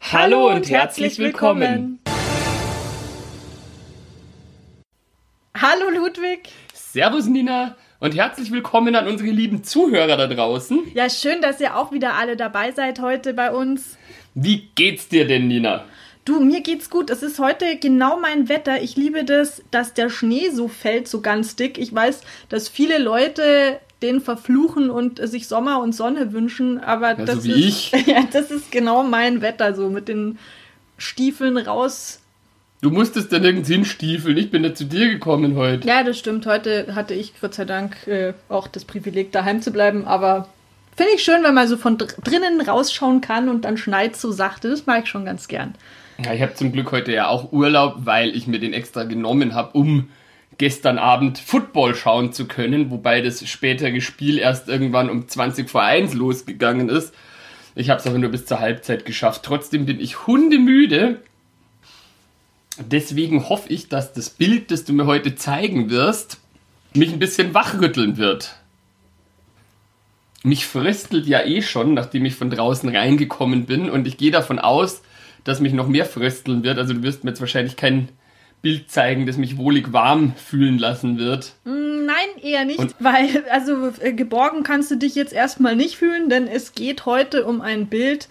Hallo, und, herzlich willkommen. Hallo Ludwig. Servus Nina und herzlich willkommen an unsere lieben Zuhörer da draußen. Ja, schön, dass ihr auch wieder alle dabei seid heute bei uns. Wie geht's dir denn, Nina? Du, mir geht's gut. Es ist heute genau mein Wetter. Ich liebe das, dass der Schnee so fällt, so ganz dick. Ich weiß, dass viele Leute den verfluchen und sich Sommer und Sonne wünschen, aber Ja, das so ist ja, das ist genau mein Wetter so mit den Stiefeln raus. Du musstest da nirgends hinstiefeln. Ich bin ja zu dir gekommen heute. Ja, das stimmt. Heute hatte ich Gott sei Dank äh, auch das Privileg daheim zu bleiben, aber finde ich schön, wenn man so von dr drinnen rausschauen kann und dann schneit so sachte. Das mag ich schon ganz gern. Ja, ich habe zum Glück heute ja auch Urlaub, weil ich mir den extra genommen habe, um gestern Abend Football schauen zu können, wobei das spätere Spiel erst irgendwann um 20 vor 1 losgegangen ist. Ich habe es aber nur bis zur Halbzeit geschafft. Trotzdem bin ich hundemüde. Deswegen hoffe ich, dass das Bild, das du mir heute zeigen wirst, mich ein bisschen wachrütteln wird. Mich fröstelt ja eh schon, nachdem ich von draußen reingekommen bin und ich gehe davon aus, dass mich noch mehr frösteln wird. Also du wirst mir jetzt wahrscheinlich kein Bild zeigen, das mich wohlig warm fühlen lassen wird. Nein, eher nicht, Und- weil also äh, geborgen kannst du dich jetzt erstmal nicht fühlen, denn es geht heute um ein Bild,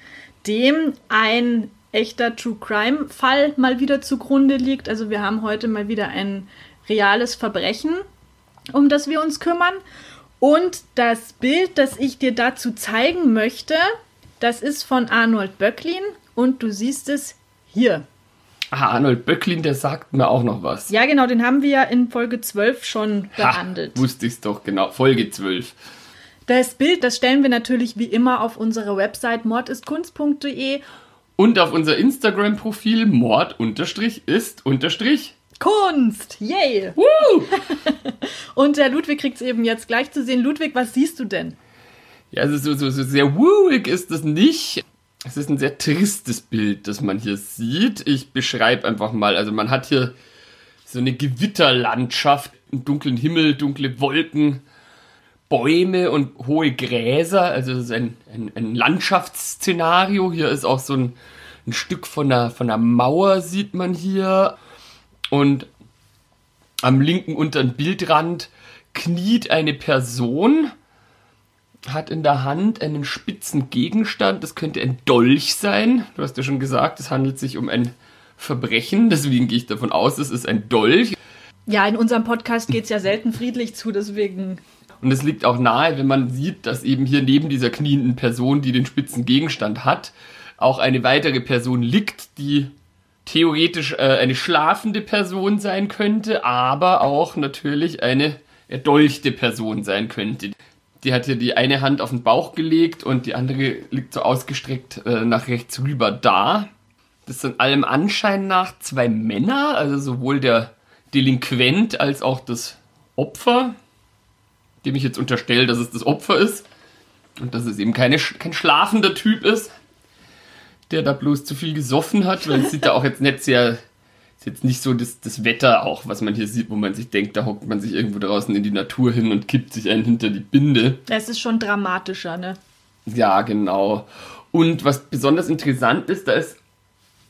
dem ein echter True Crime Fall mal wieder zugrunde liegt. Also wir haben heute mal wieder ein reales Verbrechen, um das wir uns kümmern. Und das Bild, das ich dir dazu zeigen möchte, das ist von Arnold Böcklin und du siehst es hier. Ah, Arnold Böcklin, der sagt mir auch noch was. Ja, genau, den haben wir ja in Folge 12 schon behandelt. Ha, wusste ich's doch, genau. Folge 12. Das Bild, das stellen wir natürlich wie immer auf unsere Website mordistkunst.de. Und auf unser Instagram-Profil mord ist. Kunst! Yay! Woo! Und der Ludwig kriegt es eben jetzt gleich zu sehen. Ludwig, was siehst du denn? Ja, also so, so, so sehr wooig ist das nicht. Es ist ein sehr tristes Bild, das man hier sieht. Ich beschreibe einfach mal. Also man hat hier so eine Gewitterlandschaft, einen dunklen Himmel, dunkle Wolken, Bäume und hohe Gräser. Also es ist ein, ein, ein Landschaftsszenario. Hier ist auch so ein, ein Stück von der, von der Mauer, sieht man hier. Und am linken unteren Bildrand kniet eine Person hat in der Hand einen spitzen Gegenstand. Das könnte ein Dolch sein. Du hast ja schon gesagt, es handelt sich um ein Verbrechen. Deswegen gehe ich davon aus, es ist ein Dolch. Ja, in unserem Podcast geht es ja selten friedlich zu, deswegen. Und es liegt auch nahe, wenn man sieht, dass eben hier neben dieser knienden Person, die den spitzen Gegenstand hat, auch eine weitere Person liegt, die theoretisch äh, eine schlafende Person sein könnte, aber auch natürlich eine erdolchte Person sein könnte. Die hat hier die eine Hand auf den Bauch gelegt und die andere liegt so ausgestreckt äh, nach rechts rüber da. Das sind allem Anschein nach zwei Männer, also sowohl der Delinquent als auch das Opfer, dem ich jetzt unterstelle, dass es das Opfer ist und dass es eben keine, kein schlafender Typ ist, der da bloß zu viel gesoffen hat, weil es sieht da auch jetzt nicht sehr, ist jetzt nicht so das, das Wetter auch, was man hier sieht, wo man sich denkt, da hockt man sich irgendwo draußen in die Natur hin und kippt sich einen hinter die Binde. Es ist schon dramatischer, ne? Ja, genau. Und was besonders interessant ist, da ist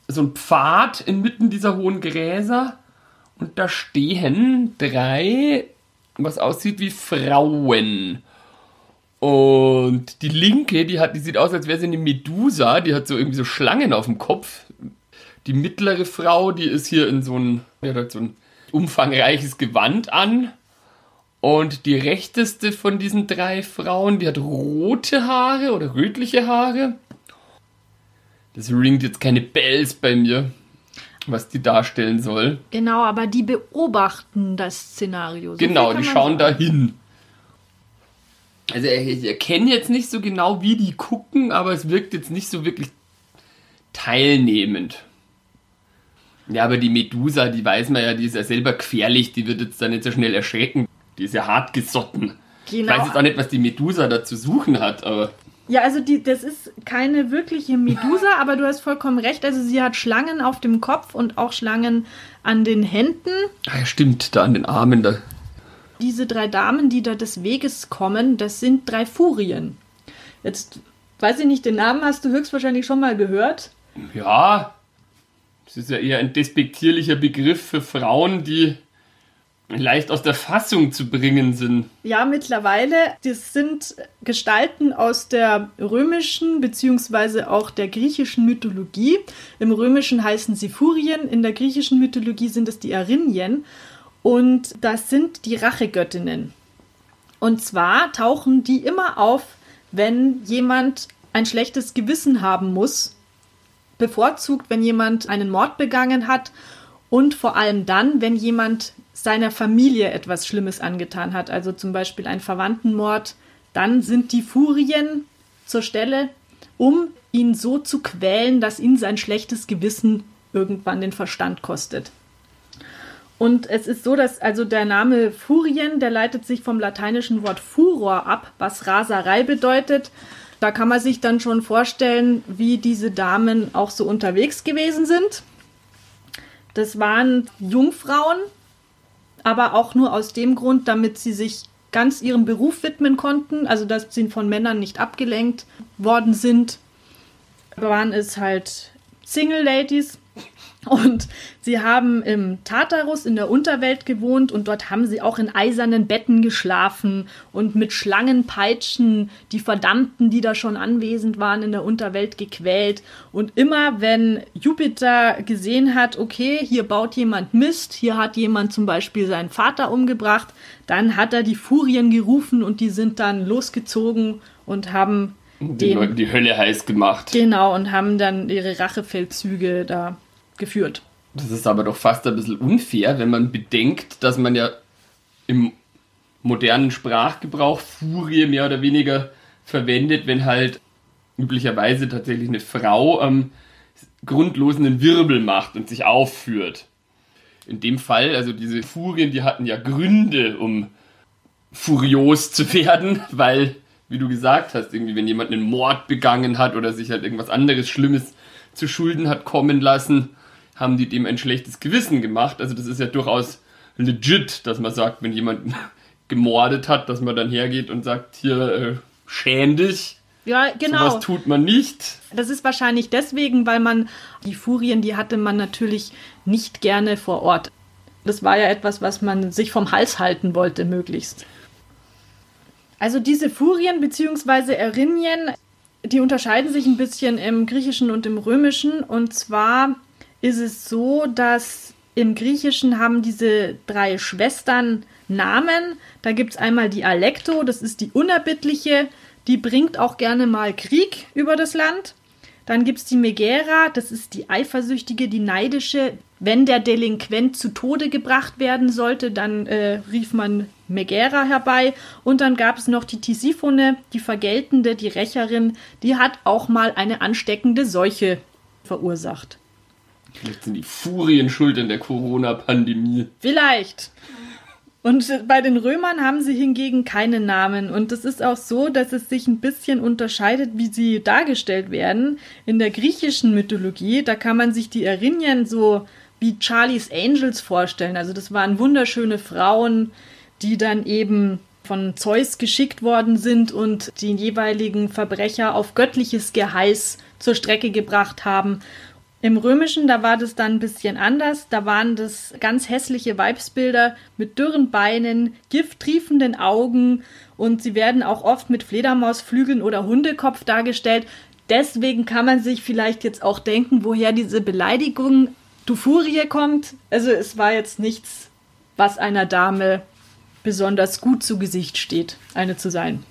so ein Pfad inmitten dieser hohen Gräser und da stehen drei, was aussieht wie Frauen. Und die linke, die hat, die sieht aus, als wäre sie eine Medusa, die hat so irgendwie so Schlangen auf dem Kopf. Die mittlere Frau, die ist hier in so ein, hat halt so ein umfangreiches Gewand an. Und die rechteste von diesen drei Frauen, die hat rote Haare oder rötliche Haare. Das ringt jetzt keine Bells bei mir, was die darstellen soll. Genau, aber die beobachten das Szenario. So genau, die schauen da hin. Also ich erkenne jetzt nicht so genau, wie die gucken, aber es wirkt jetzt nicht so wirklich teilnehmend. Ja, aber die Medusa, die weiß man ja, die ist ja selber gefährlich, die wird jetzt da nicht so schnell erschrecken. Die ist ja hart gesotten. Genau. Ich weiß jetzt auch nicht, was die Medusa da zu suchen hat, aber. Ja, also die, das ist keine wirkliche Medusa, aber du hast vollkommen recht. Also sie hat Schlangen auf dem Kopf und auch Schlangen an den Händen. Ah ja, stimmt, da an den Armen. Da. Diese drei Damen, die da des Weges kommen, das sind drei Furien. Jetzt weiß ich nicht, den Namen hast du höchstwahrscheinlich schon mal gehört. Ja, es ist ja eher ein despektierlicher Begriff für Frauen, die leicht aus der Fassung zu bringen sind. Ja, mittlerweile. Das sind Gestalten aus der römischen bzw. auch der griechischen Mythologie. Im römischen heißen sie Furien, in der griechischen Mythologie sind es die Erinien. Und das sind die Rachegöttinnen. Und zwar tauchen die immer auf, wenn jemand ein schlechtes Gewissen haben muss bevorzugt, wenn jemand einen Mord begangen hat und vor allem dann, wenn jemand seiner Familie etwas Schlimmes angetan hat, also zum Beispiel ein Verwandtenmord, dann sind die Furien zur Stelle, um ihn so zu quälen, dass ihn sein schlechtes Gewissen irgendwann den Verstand kostet. Und es ist so, dass also der Name Furien, der leitet sich vom lateinischen Wort Furor ab, was Raserei bedeutet. Da kann man sich dann schon vorstellen, wie diese Damen auch so unterwegs gewesen sind. Das waren Jungfrauen, aber auch nur aus dem Grund, damit sie sich ganz ihrem Beruf widmen konnten, also dass sie von Männern nicht abgelenkt worden sind. Waren es halt Single Ladies, und sie haben im Tartarus in der Unterwelt gewohnt und dort haben sie auch in eisernen Betten geschlafen und mit Schlangenpeitschen die Verdammten, die da schon anwesend waren, in der Unterwelt gequält. Und immer wenn Jupiter gesehen hat, okay, hier baut jemand Mist, hier hat jemand zum Beispiel seinen Vater umgebracht, dann hat er die Furien gerufen und die sind dann losgezogen und haben den Leuten die Hölle heiß gemacht. Genau, und haben dann ihre Rachefeldzüge da geführt. Das ist aber doch fast ein bisschen unfair, wenn man bedenkt, dass man ja im modernen Sprachgebrauch Furie mehr oder weniger verwendet, wenn halt üblicherweise tatsächlich eine Frau am grundlosen einen Wirbel macht und sich aufführt. In dem Fall, also diese Furien, die hatten ja Gründe, um furios zu werden, weil, wie du gesagt hast, irgendwie, wenn jemand einen Mord begangen hat oder sich halt irgendwas anderes Schlimmes zu Schulden hat kommen lassen, haben die dem ein schlechtes Gewissen gemacht. Also das ist ja durchaus legit, dass man sagt, wenn jemand gemordet hat, dass man dann hergeht und sagt, hier, äh, schäm dich. Ja, genau. Was tut man nicht. Das ist wahrscheinlich deswegen, weil man die Furien, die hatte man natürlich nicht gerne vor Ort. Das war ja etwas, was man sich vom Hals halten wollte, möglichst. Also diese Furien bzw. Erinien, die unterscheiden sich ein bisschen im Griechischen und im Römischen. Und zwar ist es so, dass im Griechischen haben diese drei Schwestern Namen. Da gibt es einmal die Alekto, das ist die Unerbittliche, die bringt auch gerne mal Krieg über das Land. Dann gibt es die Megera, das ist die Eifersüchtige, die Neidische. Wenn der Delinquent zu Tode gebracht werden sollte, dann äh, rief man Megera herbei. Und dann gab es noch die Tisiphone, die Vergeltende, die Rächerin, die hat auch mal eine ansteckende Seuche verursacht. Vielleicht sind die Furien schuld in der Corona-Pandemie. Vielleicht. Und bei den Römern haben sie hingegen keine Namen. Und es ist auch so, dass es sich ein bisschen unterscheidet, wie sie dargestellt werden. In der griechischen Mythologie, da kann man sich die Erinien so wie Charlie's Angels vorstellen. Also das waren wunderschöne Frauen, die dann eben von Zeus geschickt worden sind und den jeweiligen Verbrecher auf göttliches Geheiß zur Strecke gebracht haben. Im Römischen, da war das dann ein bisschen anders. Da waren das ganz hässliche Weibsbilder mit dürren Beinen, gifttriefenden Augen und sie werden auch oft mit Fledermausflügeln oder Hundekopf dargestellt. Deswegen kann man sich vielleicht jetzt auch denken, woher diese Beleidigung du Furie kommt. Also es war jetzt nichts, was einer Dame besonders gut zu Gesicht steht, eine zu sein.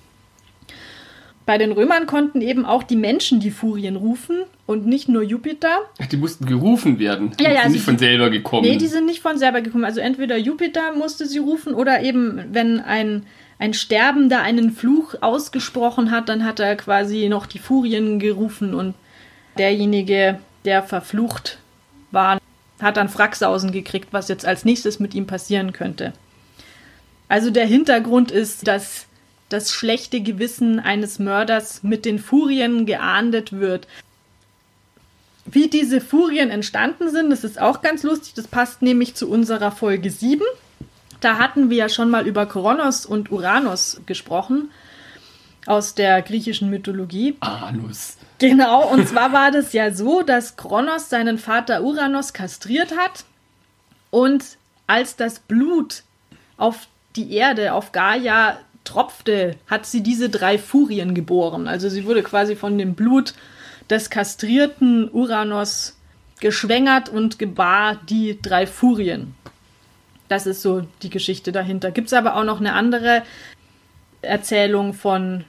Bei den Römern konnten eben auch die Menschen die Furien rufen und nicht nur Jupiter. Ach, die mussten gerufen werden. Ja, ja, die sind nicht von selber gekommen. Nee, die sind nicht von selber gekommen. Also entweder Jupiter musste sie rufen oder eben, wenn ein, ein Sterbender einen Fluch ausgesprochen hat, dann hat er quasi noch die Furien gerufen und derjenige, der verflucht war, hat dann Fracksausen gekriegt, was jetzt als nächstes mit ihm passieren könnte. Also der Hintergrund ist, dass das schlechte Gewissen eines Mörders mit den Furien geahndet wird. Wie diese Furien entstanden sind, das ist auch ganz lustig. Das passt nämlich zu unserer Folge 7. Da hatten wir ja schon mal über Kronos und Uranus gesprochen aus der griechischen Mythologie. Anus. Genau, und zwar war das ja so, dass Kronos seinen Vater Uranus kastriert hat und als das Blut auf die Erde, auf Gaia tropfte, hat sie diese drei Furien geboren. Also sie wurde quasi von dem Blut des kastrierten Uranus geschwängert und gebar die drei Furien. Das ist so die Geschichte dahinter. Gibt es aber auch noch eine andere Erzählung von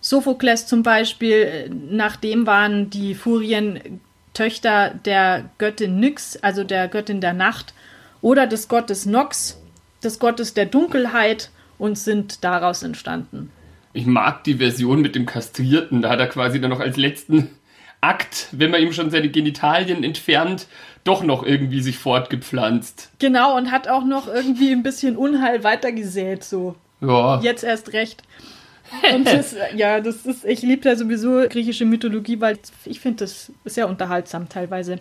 Sophokles zum Beispiel. Nachdem waren die Furien Töchter der Göttin Nyx, also der Göttin der Nacht, oder des Gottes Nox, des Gottes der Dunkelheit und sind daraus entstanden. Ich mag die Version mit dem Kastrierten. Da hat er quasi dann noch als letzten Akt, wenn man ihm schon seine Genitalien entfernt, doch noch irgendwie sich fortgepflanzt. Genau, und hat auch noch irgendwie ein bisschen Unheil weitergesät, so. Ja. Jetzt erst recht. Und das, ja, das ist, ich liebe ja sowieso griechische Mythologie, weil ich finde das sehr unterhaltsam teilweise.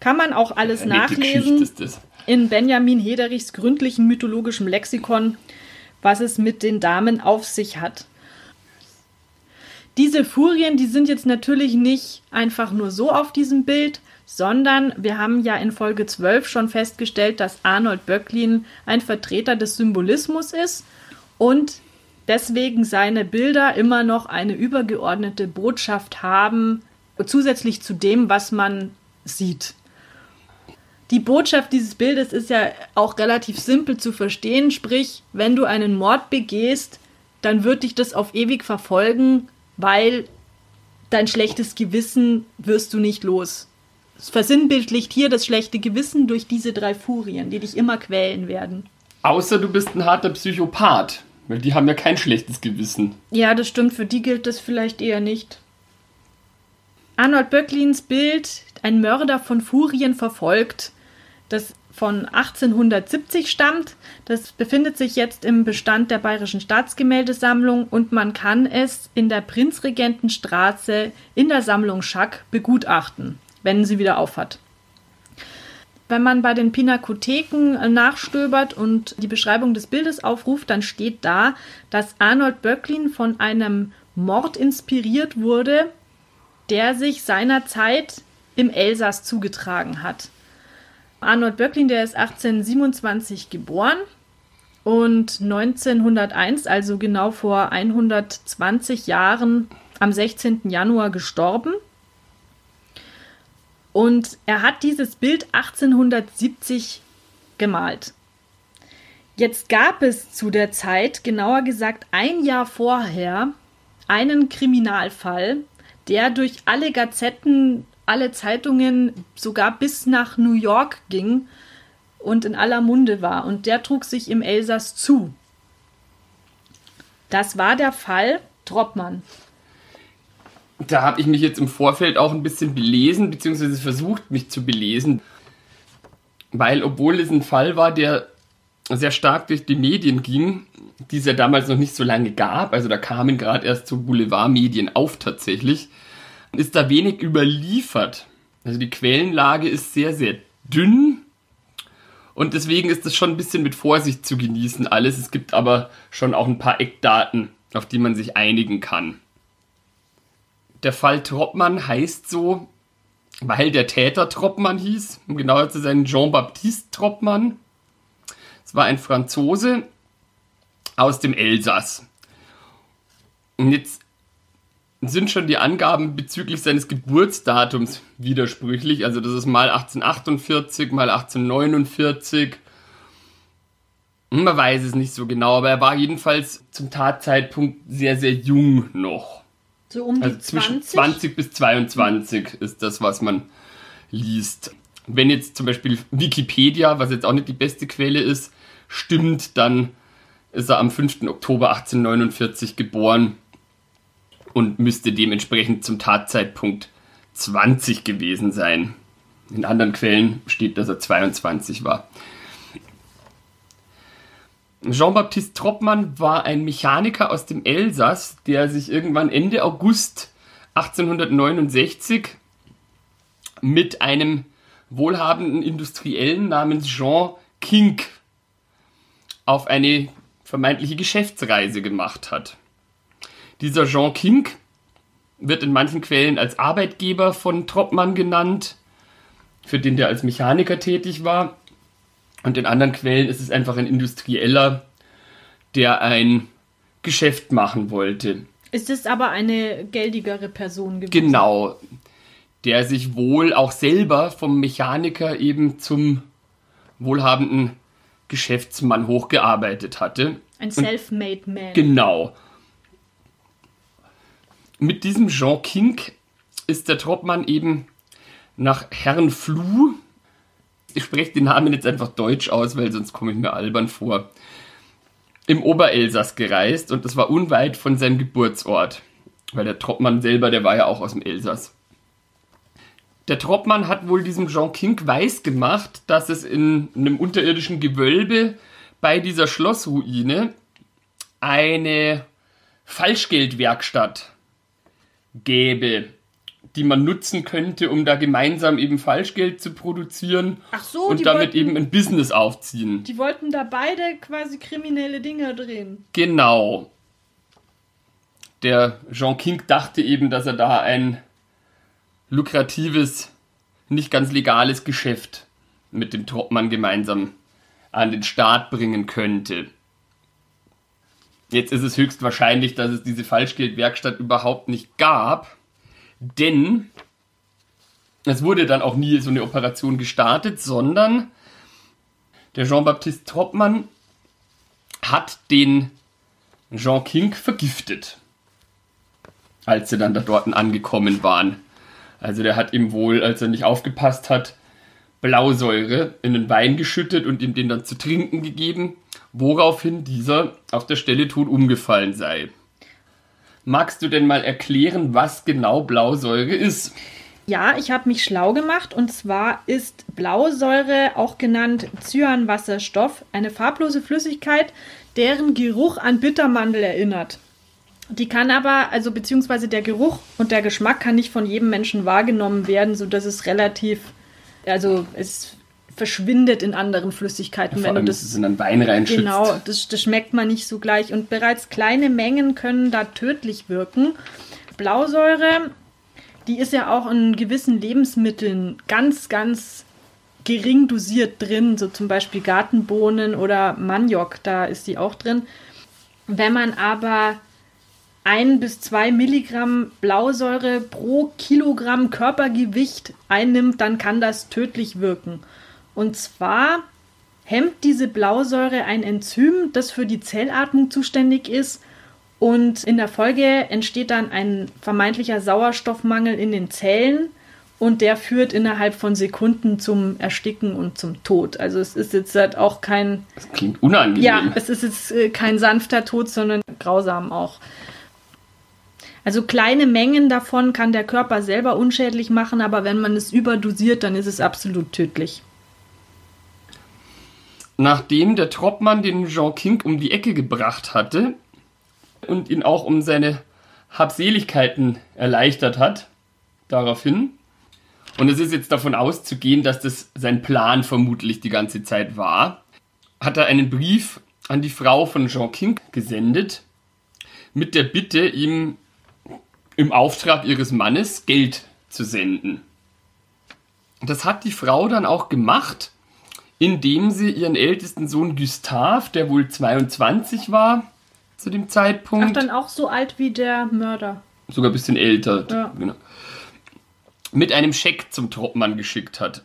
Kann man auch alles Eine nachlesen ist das. in Benjamin Hederichs gründlichen mythologischem Lexikon, was es mit den Damen auf sich hat. Diese Furien, die sind jetzt natürlich nicht einfach nur so auf diesem Bild, sondern wir haben ja in Folge 12 schon festgestellt, dass Arnold Böcklin ein Vertreter des Symbolismus ist und deswegen seine Bilder immer noch eine übergeordnete Botschaft haben, zusätzlich zu dem, was man sieht. Die Botschaft dieses Bildes ist ja auch relativ simpel zu verstehen, sprich, wenn du einen Mord begehst, dann wird dich das auf ewig verfolgen, weil dein schlechtes Gewissen wirst du nicht los. Es versinnbildlicht hier das schlechte Gewissen durch diese drei Furien, die dich immer quälen werden. Außer du bist ein harter Psychopath. Weil die haben ja kein schlechtes Gewissen. Ja, das stimmt, für die gilt das vielleicht eher nicht. Arnold Böcklins Bild, ein Mörder von Furien verfolgt, das von 1870 stammt. Das befindet sich jetzt im Bestand der Bayerischen Staatsgemäldesammlung und man kann es in der Prinzregentenstraße in der Sammlung Schack begutachten, wenn sie wieder aufhat. Wenn man bei den Pinakotheken nachstöbert und die Beschreibung des Bildes aufruft, dann steht da, dass Arnold Böcklin von einem Mord inspiriert wurde, der sich seinerzeit im Elsass zugetragen hat. Arnold Böcklin, der ist 1827 geboren und 1901, also genau vor 120 Jahren, am 16. Januar gestorben. Und er hat dieses Bild 1870 gemalt. Jetzt gab es zu der Zeit, genauer gesagt ein Jahr vorher, einen Kriminalfall, der durch alle Gazetten, alle Zeitungen, sogar bis nach New York ging und in aller Munde war. Und der trug sich im Elsass zu. Das war der Fall Troppmann. Da habe ich mich jetzt im Vorfeld auch ein bisschen belesen, beziehungsweise versucht, mich zu belesen. Weil, obwohl es ein Fall war, der sehr stark durch die Medien ging, die es ja damals noch nicht so lange gab, also da kamen gerade erst so Boulevardmedien auf tatsächlich, ist da wenig überliefert. Also die Quellenlage ist sehr, sehr dünn und deswegen ist das schon ein bisschen mit Vorsicht zu genießen alles. Es gibt aber schon auch ein paar Eckdaten, auf die man sich einigen kann. Der Fall Troppmann heißt so, weil der Täter Troppmann hieß, um genauer zu sein Jean-Baptiste Troppmann. Es war ein Franzose aus dem Elsass. Und jetzt sind schon die Angaben bezüglich seines Geburtsdatums widersprüchlich. Also das ist mal 1848, mal 1849. Man weiß es nicht so genau, aber er war jedenfalls zum Tatzeitpunkt sehr, sehr jung noch. So um die Also zwischen 20? 20 bis 22 ist das, was man liest. Wenn jetzt zum Beispiel Wikipedia, was jetzt auch nicht die beste Quelle ist, stimmt, dann ist er am 5. Oktober 1849 geboren und müsste dementsprechend zum Tatzeitpunkt 20 gewesen sein. In anderen Quellen steht, dass er 22 war. Jean-Baptiste Troppmann war ein Mechaniker aus dem Elsass, der sich irgendwann Ende August 1869 mit einem wohlhabenden Industriellen namens Jean Kink auf eine vermeintliche Geschäftsreise gemacht hat. Dieser Jean Kink wird in manchen Quellen als Arbeitgeber von Troppmann genannt, für den der als Mechaniker tätig war. Und in anderen Quellen ist es einfach ein Industrieller, der ein Geschäft machen wollte. Ist es aber eine geldigere Person gewesen? Genau. Der sich wohl auch selber vom Mechaniker eben zum wohlhabenden Geschäftsmann hochgearbeitet hatte. Ein self-made man. Genau. Mit diesem Jean Kink ist der Troppmann eben nach Herrenfluh, ich spreche den Namen jetzt einfach deutsch aus, weil sonst komme ich mir albern vor, im Oberelsass gereist und das war unweit von seinem Geburtsort. Weil der Troppmann selber, der war ja auch aus dem Elsass. Der Troppmann hat wohl diesem Jean Kink weiß gemacht, dass es in einem unterirdischen Gewölbe bei dieser Schlossruine eine Falschgeldwerkstatt gäbe, die man nutzen könnte, um da gemeinsam eben Falschgeld zu produzieren so, und damit wollten, eben ein Business aufziehen. Die wollten da beide quasi kriminelle Dinge drehen. Genau. Der Jean King dachte eben, dass er da ein lukratives, nicht ganz legales Geschäft mit dem Topmann gemeinsam an den Start bringen könnte. Jetzt ist es höchstwahrscheinlich, dass es diese Falschgeldwerkstatt überhaupt nicht gab, denn es wurde dann auch nie so eine Operation gestartet, sondern der Jean-Baptiste Troppmann hat den Jean King vergiftet, als sie dann da dort angekommen waren. Also der hat ihm wohl, als er nicht aufgepasst hat, Blausäure in den Wein geschüttet und ihm den dann zu trinken gegeben, woraufhin dieser auf der Stelle tot umgefallen sei. Magst du denn mal erklären, was genau Blausäure ist? Ja, ich habe mich schlau gemacht und zwar ist Blausäure, auch genannt Cyanwasserstoff, eine farblose Flüssigkeit, deren Geruch an Bittermandel erinnert. Die kann aber, also beziehungsweise der Geruch und der Geschmack kann nicht von jedem Menschen wahrgenommen werden, sodass es relativ, also es verschwindet in anderen Flüssigkeiten, ja, wenn du das in einen Wein reinschützt. Genau, das, das schmeckt man nicht so gleich und bereits kleine Mengen können da tödlich wirken. Blausäure, die ist ja auch in gewissen Lebensmitteln ganz, ganz gering dosiert drin, so zum Beispiel Gartenbohnen oder Maniok, da ist die auch drin. Wenn man aber ein bis zwei Milligramm Blausäure pro Kilogramm Körpergewicht einnimmt, dann kann das tödlich wirken. Und zwar hemmt diese Blausäure ein Enzym, das für die Zellatmung zuständig ist. Und in der Folge entsteht dann ein vermeintlicher Sauerstoffmangel in den Zellen und der führt innerhalb von Sekunden zum Ersticken und zum Tod. Also es ist jetzt halt auch kein. Das klingt unangenehm. Ja, es ist jetzt äh, kein sanfter Tod, sondern grausam auch. Also kleine Mengen davon kann der Körper selber unschädlich machen, aber wenn man es überdosiert, dann ist es absolut tödlich. Nachdem der Troppmann den Jean King um die Ecke gebracht hatte und ihn auch um seine Habseligkeiten erleichtert hat, daraufhin, und es ist jetzt davon auszugehen, dass das sein Plan vermutlich die ganze Zeit war, hat er einen Brief an die Frau von Jean King gesendet, mit der Bitte, ihm im Auftrag ihres Mannes Geld zu senden. Das hat die Frau dann auch gemacht indem sie ihren ältesten Sohn Gustav, der wohl 22 war zu dem Zeitpunkt. Ach, dann auch so alt wie der Mörder. Sogar ein bisschen älter. Ja. Genau. Mit einem Scheck zum Troppmann geschickt hat.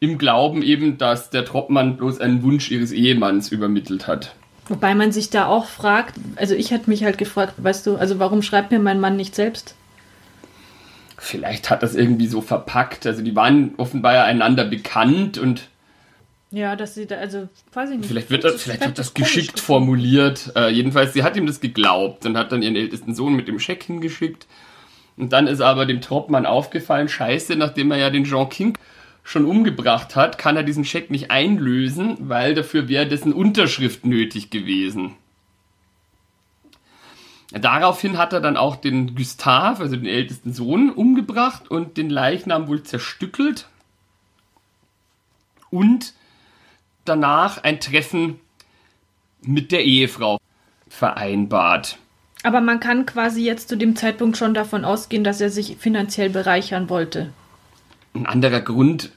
Im Glauben eben, dass der Troppmann bloß einen Wunsch ihres Ehemanns übermittelt hat. Wobei man sich da auch fragt, also ich hätte mich halt gefragt, weißt du, also warum schreibt mir mein Mann nicht selbst? Vielleicht hat das irgendwie so verpackt. Also die waren offenbar ja einander bekannt und ja, dass sie da, also weiß ich nicht. Vielleicht wird das, vielleicht wird das geschickt formuliert. Äh, jedenfalls, sie hat ihm das geglaubt und hat dann ihren ältesten Sohn mit dem Scheck hingeschickt. Und dann ist aber dem Troppmann aufgefallen, scheiße, nachdem er ja den Jean King schon umgebracht hat, kann er diesen Scheck nicht einlösen, weil dafür wäre dessen Unterschrift nötig gewesen. Daraufhin hat er dann auch den Gustav, also den ältesten Sohn, umgebracht und den Leichnam wohl zerstückelt. Und danach ein Treffen mit der Ehefrau vereinbart. Aber man kann quasi jetzt zu dem Zeitpunkt schon davon ausgehen, dass er sich finanziell bereichern wollte. Ein anderer Grund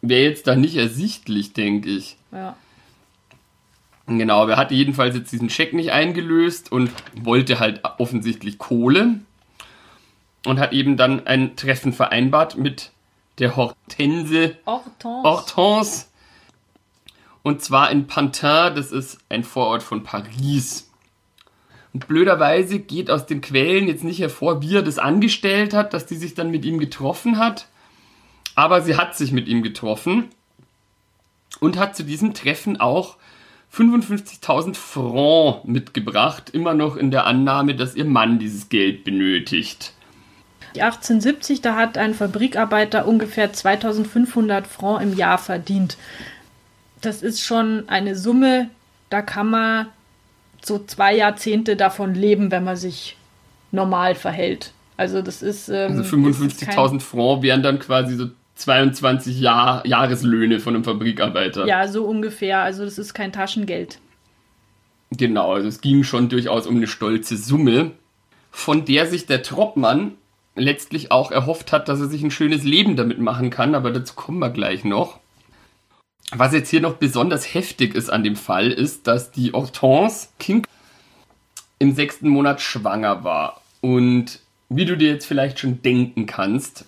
wäre jetzt da nicht ersichtlich, denke ich. Ja. Genau, er hatte jedenfalls jetzt diesen Scheck nicht eingelöst und wollte halt offensichtlich Kohle und hat eben dann ein Treffen vereinbart mit der Hortense Hortense. Hortense. Und zwar in Pantin, das ist ein Vorort von Paris. Und blöderweise geht aus den Quellen jetzt nicht hervor, wie er das angestellt hat, dass die sich dann mit ihm getroffen hat. Aber sie hat sich mit ihm getroffen und hat zu diesem Treffen auch 55.000 Francs mitgebracht, immer noch in der Annahme, dass ihr Mann dieses Geld benötigt. 1870, da hat ein Fabrikarbeiter ungefähr 2500 Francs im Jahr verdient. Das ist schon eine Summe, da kann man so zwei Jahrzehnte davon leben, wenn man sich normal verhält. Also das ist. Ähm, also 55.000 Francs wären dann quasi so 22 Jahr, Jahreslöhne von einem Fabrikarbeiter. Ja, so ungefähr. Also das ist kein Taschengeld. Genau, also es ging schon durchaus um eine stolze Summe, von der sich der Troppmann letztlich auch erhofft hat, dass er sich ein schönes Leben damit machen kann, aber dazu kommen wir gleich noch. Was jetzt hier noch besonders heftig ist an dem Fall, ist, dass die Hortense King im sechsten Monat schwanger war. Und wie du dir jetzt vielleicht schon denken kannst,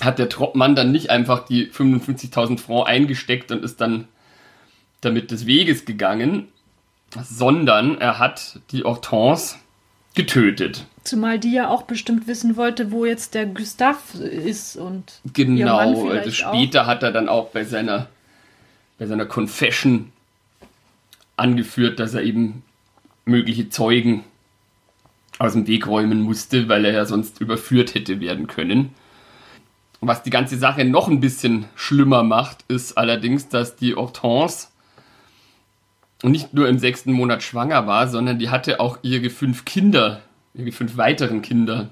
hat der Troppmann dann nicht einfach die 55.000 Francs eingesteckt und ist dann damit des Weges gegangen, sondern er hat die Hortense getötet. Zumal die ja auch bestimmt wissen wollte, wo jetzt der Gustav ist und genau. Also später auch. hat er dann auch bei seiner bei seiner Confession angeführt, dass er eben mögliche Zeugen aus dem Weg räumen musste, weil er ja sonst überführt hätte werden können. Was die ganze Sache noch ein bisschen schlimmer macht, ist allerdings, dass die Hortense nicht nur im sechsten Monat schwanger war, sondern die hatte auch ihre fünf Kinder, ihre fünf weiteren Kinder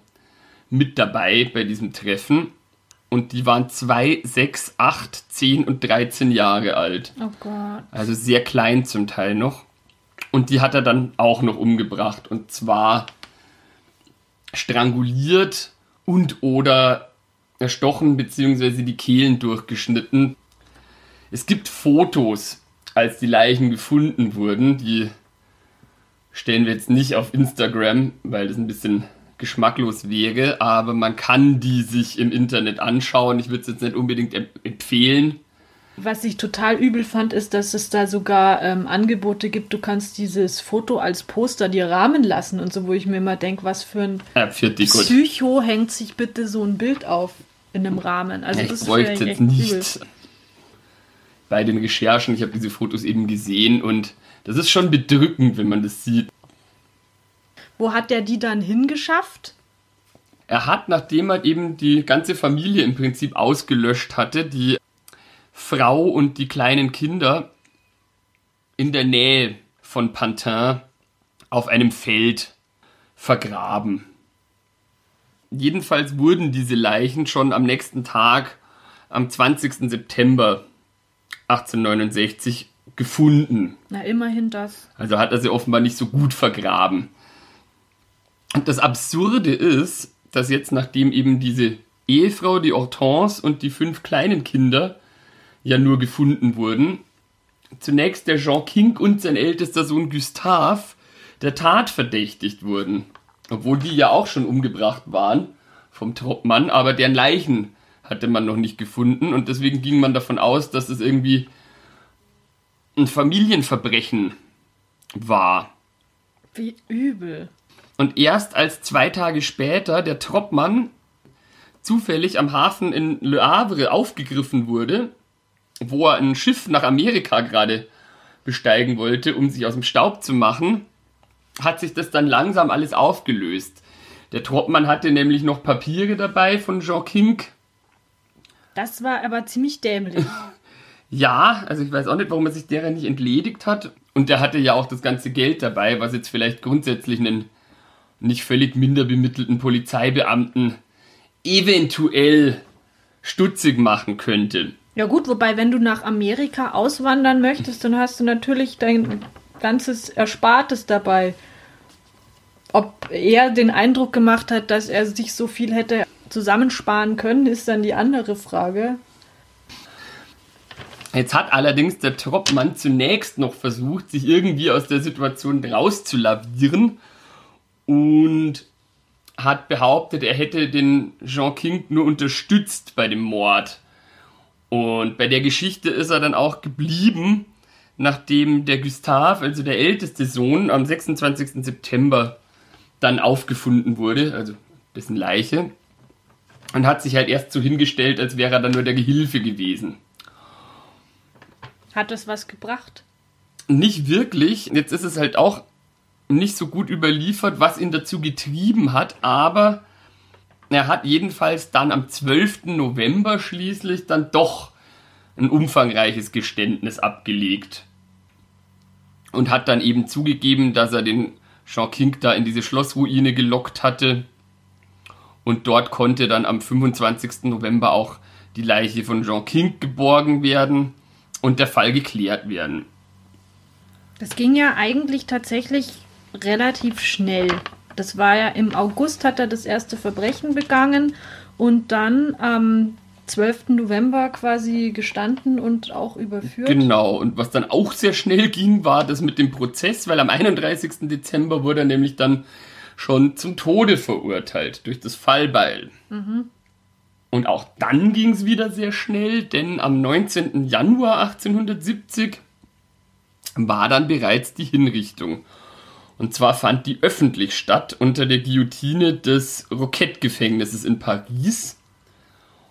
mit dabei bei diesem Treffen. Und die waren zwei, sechs, acht, zehn und 13 Jahre alt. Oh Gott. Also sehr klein zum Teil noch. Und die hat er dann auch noch umgebracht. Und zwar stranguliert und oder erstochen bzw. die Kehlen durchgeschnitten. Es gibt Fotos, als die Leichen gefunden wurden. Die stellen wir jetzt nicht auf Instagram, weil das ein bisschen geschmacklos wäre, aber man kann die sich im Internet anschauen. Ich würde es jetzt nicht unbedingt empfehlen. Was ich total übel fand, ist, dass es da sogar ähm, Angebote gibt, du kannst dieses Foto als Poster dir rahmen lassen und so, wo ich mir immer denke, was für ein ja, Psycho hängt sich bitte so ein Bild auf in einem Rahmen. Also ich bräuchte jetzt nicht übel. bei den Recherchen. Ich habe diese Fotos eben gesehen und das ist schon bedrückend, wenn man das sieht. Wo hat der die dann hingeschafft? Er hat, nachdem er eben die ganze Familie im Prinzip ausgelöscht hatte, die Frau und die kleinen Kinder in der Nähe von Pantin auf einem Feld vergraben. Jedenfalls wurden diese Leichen schon am nächsten Tag, am 20. September 1869, gefunden. Na, immerhin das. Also hat er sie offenbar nicht so gut vergraben. Und das Absurde ist, dass jetzt, nachdem eben diese Ehefrau, die Hortense und die fünf kleinen Kinder ja nur gefunden wurden. Zunächst der Jean King und sein ältester Sohn Gustave der Tat verdächtigt wurden. Obwohl die ja auch schon umgebracht waren vom Mann, aber deren Leichen hatte man noch nicht gefunden und deswegen ging man davon aus, dass es irgendwie ein Familienverbrechen war. Wie übel. Und erst als zwei Tage später der Troppmann zufällig am Hafen in Le Havre aufgegriffen wurde, wo er ein Schiff nach Amerika gerade besteigen wollte, um sich aus dem Staub zu machen, hat sich das dann langsam alles aufgelöst. Der Troppmann hatte nämlich noch Papiere dabei von Jean King. Das war aber ziemlich dämlich. Ja, also ich weiß auch nicht, warum er sich derer nicht entledigt hat. Und der hatte ja auch das ganze Geld dabei, was jetzt vielleicht grundsätzlich einen nicht völlig minder bemittelten Polizeibeamten eventuell stutzig machen könnte. Ja gut, wobei wenn du nach Amerika auswandern möchtest, dann hast du natürlich dein ganzes Erspartes dabei. Ob er den Eindruck gemacht hat, dass er sich so viel hätte zusammensparen können, ist dann die andere Frage. Jetzt hat allerdings der Troppmann zunächst noch versucht, sich irgendwie aus der Situation rauszulavieren und hat behauptet, er hätte den Jean King nur unterstützt bei dem Mord. Und bei der Geschichte ist er dann auch geblieben, nachdem der Gustav, also der älteste Sohn, am 26. September dann aufgefunden wurde, also dessen Leiche, und hat sich halt erst so hingestellt, als wäre er dann nur der Gehilfe gewesen. Hat das was gebracht? Nicht wirklich. Jetzt ist es halt auch nicht so gut überliefert, was ihn dazu getrieben hat, aber er hat jedenfalls dann am 12. November schließlich dann doch ein umfangreiches Geständnis abgelegt. Und hat dann eben zugegeben, dass er den Jean King da in diese Schlossruine gelockt hatte. Und dort konnte dann am 25. November auch die Leiche von Jean King geborgen werden und der Fall geklärt werden. Das ging ja eigentlich tatsächlich relativ schnell. Das war ja im August hat er das erste Verbrechen begangen und dann am 12. November quasi gestanden und auch überführt. Genau, und was dann auch sehr schnell ging, war das mit dem Prozess, weil am 31. Dezember wurde er nämlich dann schon zum Tode verurteilt durch das Fallbeil. Mhm. Und auch dann ging es wieder sehr schnell, denn am 19. Januar 1870 war dann bereits die Hinrichtung. Und zwar fand die öffentlich statt unter der Guillotine des Roquette-Gefängnisses in Paris.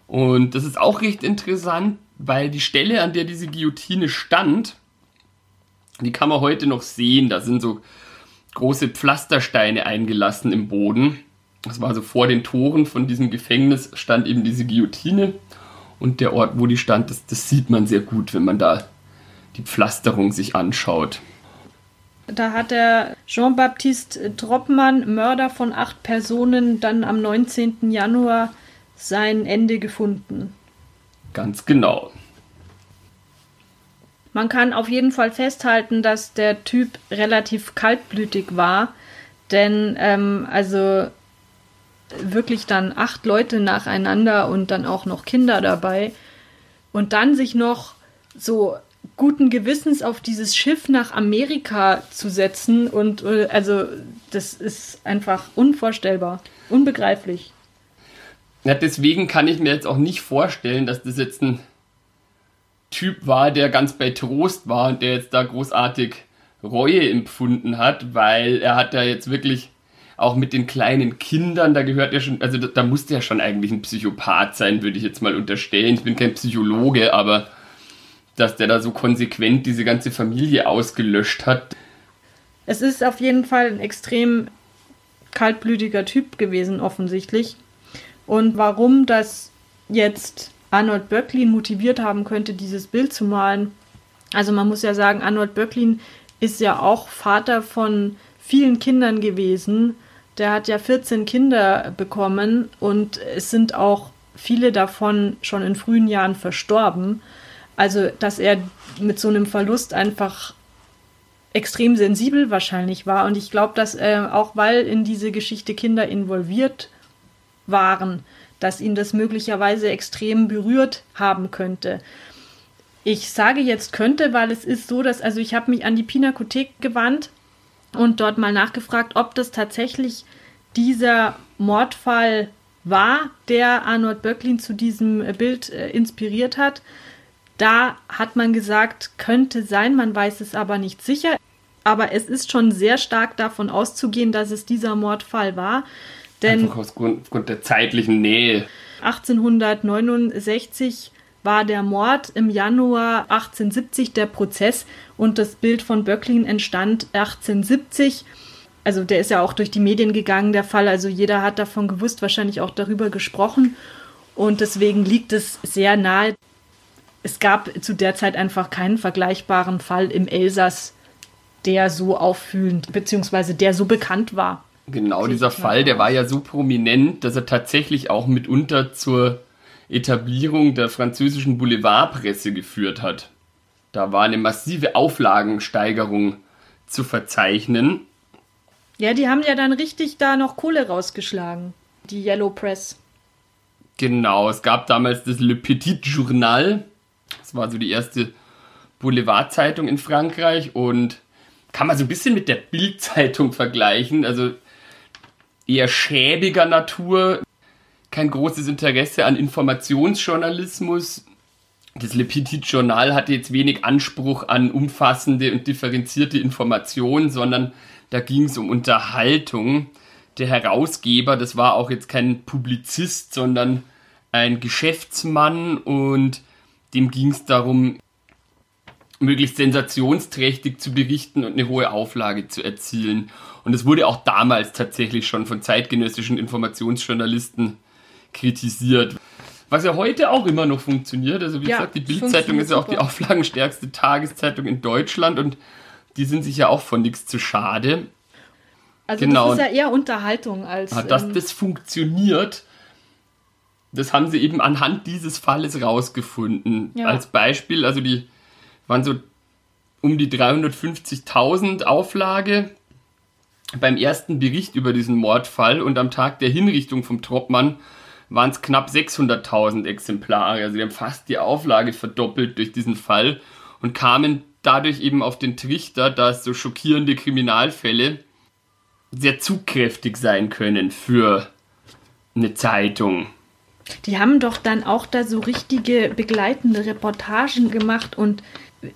Und das ist auch recht interessant, weil die Stelle, an der diese Guillotine stand, die kann man heute noch sehen. Da sind so große Pflastersteine eingelassen im Boden. Das war also vor den Toren von diesem Gefängnis stand eben diese Guillotine. Und der Ort, wo die stand, das, das sieht man sehr gut, wenn man da die Pflasterung sich anschaut. Da hat der Jean-Baptiste Troppmann, Mörder von acht Personen, dann am 19. Januar sein Ende gefunden. Ganz genau. Man kann auf jeden Fall festhalten, dass der Typ relativ kaltblütig war, denn ähm, also wirklich dann acht Leute nacheinander und dann auch noch Kinder dabei und dann sich noch so guten Gewissens auf dieses Schiff nach Amerika zu setzen und äh, also das ist einfach unvorstellbar, unbegreiflich. Ja, deswegen kann ich mir jetzt auch nicht vorstellen, dass das jetzt ein Typ war, der ganz bei Trost war und der jetzt da großartig Reue empfunden hat, weil er hat da jetzt wirklich auch mit den kleinen Kindern, da gehört ja schon, also da, da musste ja schon eigentlich ein Psychopath sein, würde ich jetzt mal unterstellen. Ich bin kein Psychologe, aber dass der da so konsequent diese ganze Familie ausgelöscht hat. Es ist auf jeden Fall ein extrem kaltblütiger Typ gewesen, offensichtlich. Und warum das jetzt Arnold Böcklin motiviert haben könnte, dieses Bild zu malen. Also man muss ja sagen, Arnold Böcklin ist ja auch Vater von vielen Kindern gewesen. Der hat ja 14 Kinder bekommen und es sind auch viele davon schon in frühen Jahren verstorben. Also, dass er mit so einem Verlust einfach extrem sensibel wahrscheinlich war. Und ich glaube, dass äh, auch weil in diese Geschichte Kinder involviert waren, dass ihn das möglicherweise extrem berührt haben könnte. Ich sage jetzt könnte, weil es ist so, dass, also ich habe mich an die Pinakothek gewandt und dort mal nachgefragt, ob das tatsächlich dieser Mordfall war, der Arnold Böcklin zu diesem Bild äh, inspiriert hat. Da hat man gesagt, könnte sein, man weiß es aber nicht sicher. Aber es ist schon sehr stark davon auszugehen, dass es dieser Mordfall war. Denn Einfach aufgrund der zeitlichen Nähe. 1869 war der Mord, im Januar 1870 der Prozess und das Bild von Böcklin entstand 1870. also der ist ja auch durch die Medien gegangen, der Fall. Also jeder hat davon gewusst, wahrscheinlich auch darüber gesprochen. Und deswegen liegt es sehr nahe. Es gab zu der Zeit einfach keinen vergleichbaren Fall im Elsass, der so auffühlend, beziehungsweise der so bekannt war. Genau, dieser Fall, der war ja so prominent, dass er tatsächlich auch mitunter zur Etablierung der französischen Boulevardpresse geführt hat. Da war eine massive Auflagensteigerung zu verzeichnen. Ja, die haben ja dann richtig da noch Kohle rausgeschlagen, die Yellow Press. Genau, es gab damals das Le Petit Journal. Das war so die erste Boulevardzeitung in Frankreich und kann man so ein bisschen mit der Bildzeitung vergleichen. Also eher schäbiger Natur, kein großes Interesse an Informationsjournalismus. Das Le Petit Journal hatte jetzt wenig Anspruch an umfassende und differenzierte Informationen, sondern da ging es um Unterhaltung. Der Herausgeber, das war auch jetzt kein Publizist, sondern ein Geschäftsmann und dem ging es darum, möglichst sensationsträchtig zu berichten und eine hohe Auflage zu erzielen. Und es wurde auch damals tatsächlich schon von zeitgenössischen Informationsjournalisten kritisiert. Was ja heute auch immer noch funktioniert. Also wie ja, gesagt, die Bildzeitung ist ja auch die auflagenstärkste Tageszeitung in Deutschland und die sind sich ja auch von nichts zu schade. Also genau. das ist ja eher Unterhaltung als. Ja, dass ähm, das funktioniert, das haben sie eben anhand dieses Falles rausgefunden. Ja. Als Beispiel, also die waren so um die 350.000 Auflage beim ersten Bericht über diesen Mordfall und am Tag der Hinrichtung vom Troppmann waren es knapp 600.000 Exemplare. Also die haben fast die Auflage verdoppelt durch diesen Fall und kamen dadurch eben auf den Trichter, dass so schockierende Kriminalfälle sehr zugkräftig sein können für eine Zeitung. Die haben doch dann auch da so richtige begleitende Reportagen gemacht und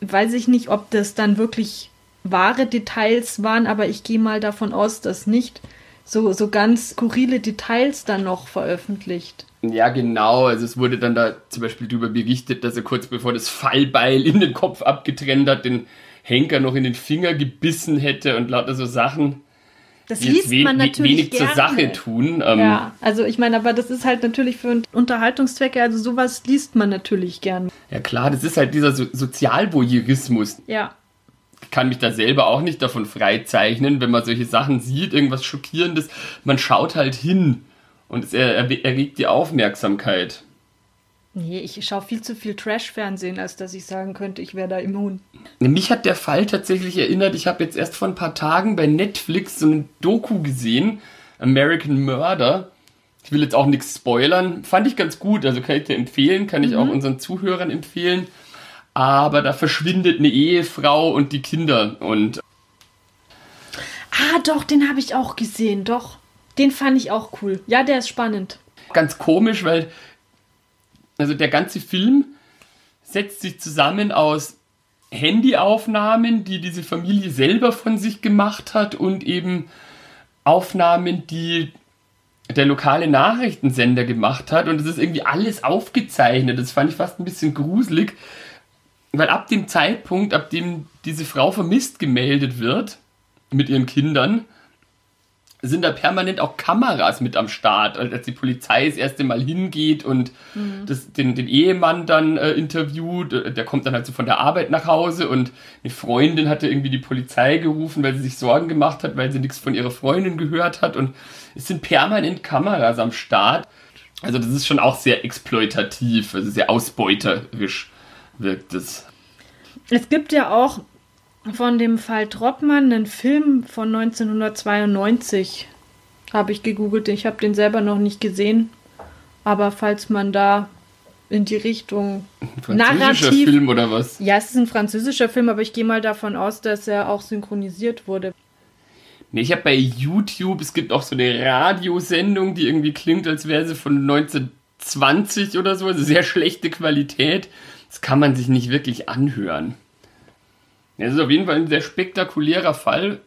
weiß ich nicht, ob das dann wirklich wahre Details waren, aber ich gehe mal davon aus, dass nicht so, so ganz skurrile Details dann noch veröffentlicht. Ja, genau. Also es wurde dann da zum Beispiel darüber berichtet, dass er kurz bevor das Fallbeil in den Kopf abgetrennt hat, den Henker noch in den Finger gebissen hätte und lauter so Sachen. Das liest man natürlich wenig gerne. zur Sache tun. Ähm, ja, also ich meine, aber das ist halt natürlich für Unterhaltungszwecke, also sowas liest man natürlich gern. Ja klar, das ist halt dieser so Sozialvoyeurismus. Ja. Ich kann mich da selber auch nicht davon freizeichnen, wenn man solche Sachen sieht, irgendwas Schockierendes. Man schaut halt hin und es erregt die Aufmerksamkeit. Nee, ich schaue viel zu viel Trash-Fernsehen, als dass ich sagen könnte, ich wäre da immun. Mich hat der Fall tatsächlich erinnert, ich habe jetzt erst vor ein paar Tagen bei Netflix so ein Doku gesehen, American Murder. Ich will jetzt auch nichts spoilern. Fand ich ganz gut, also kann ich dir empfehlen, kann ich mhm. auch unseren Zuhörern empfehlen. Aber da verschwindet eine Ehefrau und die Kinder und. Ah, doch, den habe ich auch gesehen, doch. Den fand ich auch cool. Ja, der ist spannend. Ganz komisch, weil also der ganze Film setzt sich zusammen aus Handyaufnahmen, die diese Familie selber von sich gemacht hat und eben Aufnahmen, die der lokale Nachrichtensender gemacht hat. Und es ist irgendwie alles aufgezeichnet. Das fand ich fast ein bisschen gruselig, weil ab dem Zeitpunkt, ab dem diese Frau vermisst gemeldet wird mit ihren Kindern, sind da permanent auch Kameras mit am Start, als die Polizei das erste Mal hingeht und mhm. das, den, den Ehemann dann äh, interviewt. Äh, der kommt dann halt so von der Arbeit nach Hause und eine Freundin hatte irgendwie die Polizei gerufen, weil sie sich Sorgen gemacht hat, weil sie nichts von ihrer Freundin gehört hat. Und es sind permanent Kameras am Start. Also das ist schon auch sehr exploitativ, also sehr ausbeuterisch wirkt es. Es gibt ja auch von dem Fall Troppmann, einen Film von 1992. Habe ich gegoogelt. Ich habe den selber noch nicht gesehen. Aber falls man da in die Richtung französischer narrativ, Film oder was? Ja, es ist ein französischer Film, aber ich gehe mal davon aus, dass er auch synchronisiert wurde. Nee, ich habe bei YouTube, es gibt auch so eine Radiosendung, die irgendwie klingt, als wäre sie von 1920 oder so, also sehr schlechte Qualität. Das kann man sich nicht wirklich anhören. Es ist auf jeden Fall ein sehr spektakulärer Fall.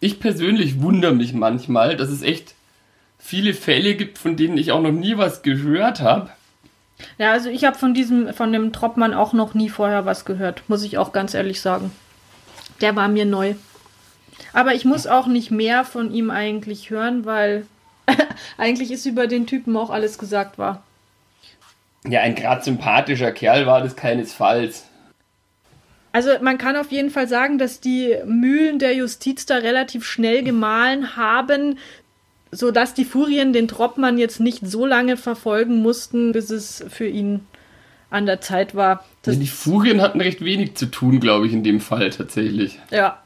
Ich persönlich wundere mich manchmal, dass es echt viele Fälle gibt, von denen ich auch noch nie was gehört habe. Ja, also ich habe von diesem, von dem Troppmann auch noch nie vorher was gehört, muss ich auch ganz ehrlich sagen. Der war mir neu. Aber ich muss auch nicht mehr von ihm eigentlich hören, weil eigentlich ist über den Typen auch alles gesagt war ja ein grad sympathischer Kerl war das keinesfalls. Also man kann auf jeden Fall sagen, dass die Mühlen der Justiz da relativ schnell gemahlen haben, sodass die Furien den Troppmann jetzt nicht so lange verfolgen mussten, bis es für ihn an der Zeit war. Ja, die Furien hatten recht wenig zu tun, glaube ich, in dem Fall tatsächlich. Ja.